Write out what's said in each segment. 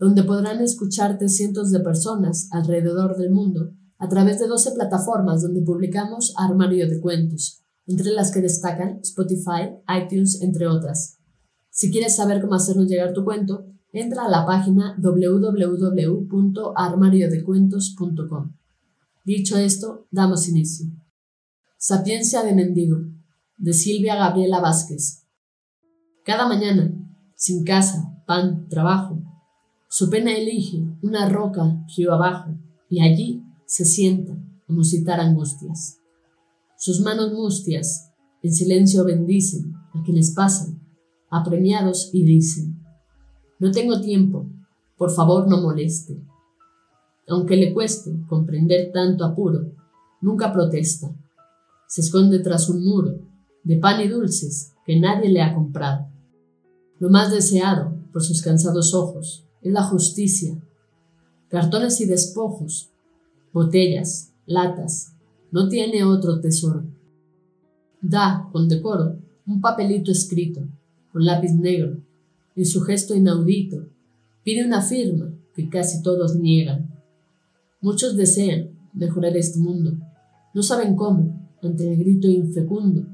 donde podrán escucharte cientos de personas alrededor del mundo a través de 12 plataformas donde publicamos Armario de Cuentos, entre las que destacan Spotify, iTunes, entre otras. Si quieres saber cómo hacernos llegar tu cuento, entra a la página www.armariodecuentos.com. Dicho esto, damos inicio. Sapiencia de Mendigo, de Silvia Gabriela Vázquez. Cada mañana, sin casa, pan, trabajo, su pena elige una roca río abajo y allí se sienta a musitar angustias. Sus manos mustias en silencio bendicen a quienes pasan, apremiados y dicen, no tengo tiempo, por favor no moleste. Aunque le cueste comprender tanto apuro, nunca protesta. Se esconde tras un muro de pan y dulces que nadie le ha comprado. Lo más deseado por sus cansados ojos es la justicia. Cartones y despojos, botellas, latas, no tiene otro tesoro. Da, con decoro, un papelito escrito, con lápiz negro, y su gesto inaudito pide una firma que casi todos niegan. Muchos desean mejorar este mundo, no saben cómo, ante el grito infecundo,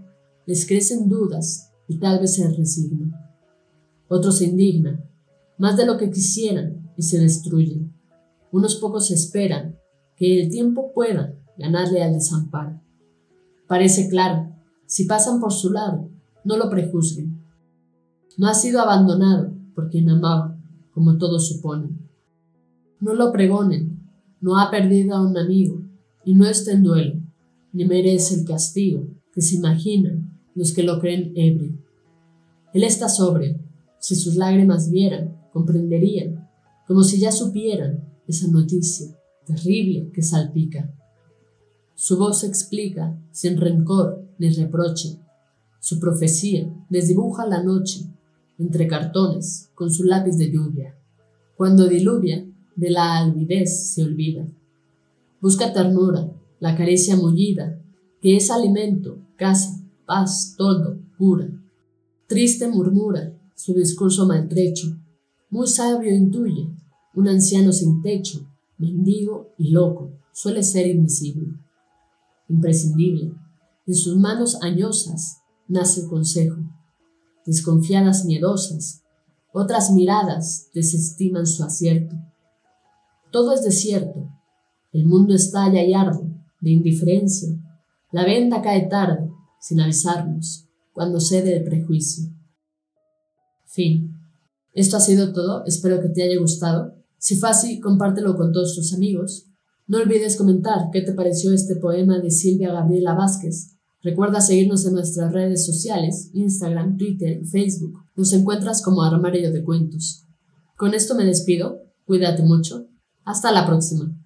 les crecen dudas y tal vez se resignan. Otros se indignan más de lo que quisieran y se destruyen. Unos pocos esperan que el tiempo pueda ganarle al desamparo. Parece claro, si pasan por su lado, no lo prejuzguen. No ha sido abandonado por quien amaba, como todos suponen. No lo pregonen, no ha perdido a un amigo y no está en duelo, ni merece el castigo que se imaginan los que lo creen ebrio. Él está sobrio, si sus lágrimas vieran comprenderían, como si ya supieran esa noticia terrible que salpica. Su voz explica, sin rencor ni reproche. Su profecía desdibuja la noche entre cartones con su lápiz de lluvia. Cuando diluvia, de la alvidez se olvida. Busca ternura, la caricia mullida, que es alimento, casa, paz, todo, pura. Triste murmura su discurso maltrecho, muy sabio intuye, un anciano sin techo, mendigo y loco, suele ser invisible. Imprescindible, en sus manos añosas nace el consejo. Desconfiadas miedosas, otras miradas desestiman su acierto. Todo es desierto, el mundo estalla y arde de indiferencia. La venda cae tarde, sin avisarnos, cuando cede el prejuicio. Fin. Esto ha sido todo, espero que te haya gustado. Si fue así, compártelo con todos tus amigos. No olvides comentar qué te pareció este poema de Silvia Gabriela Vázquez. Recuerda seguirnos en nuestras redes sociales, Instagram, Twitter Facebook. Nos encuentras como Armario de Cuentos. Con esto me despido, cuídate mucho. Hasta la próxima.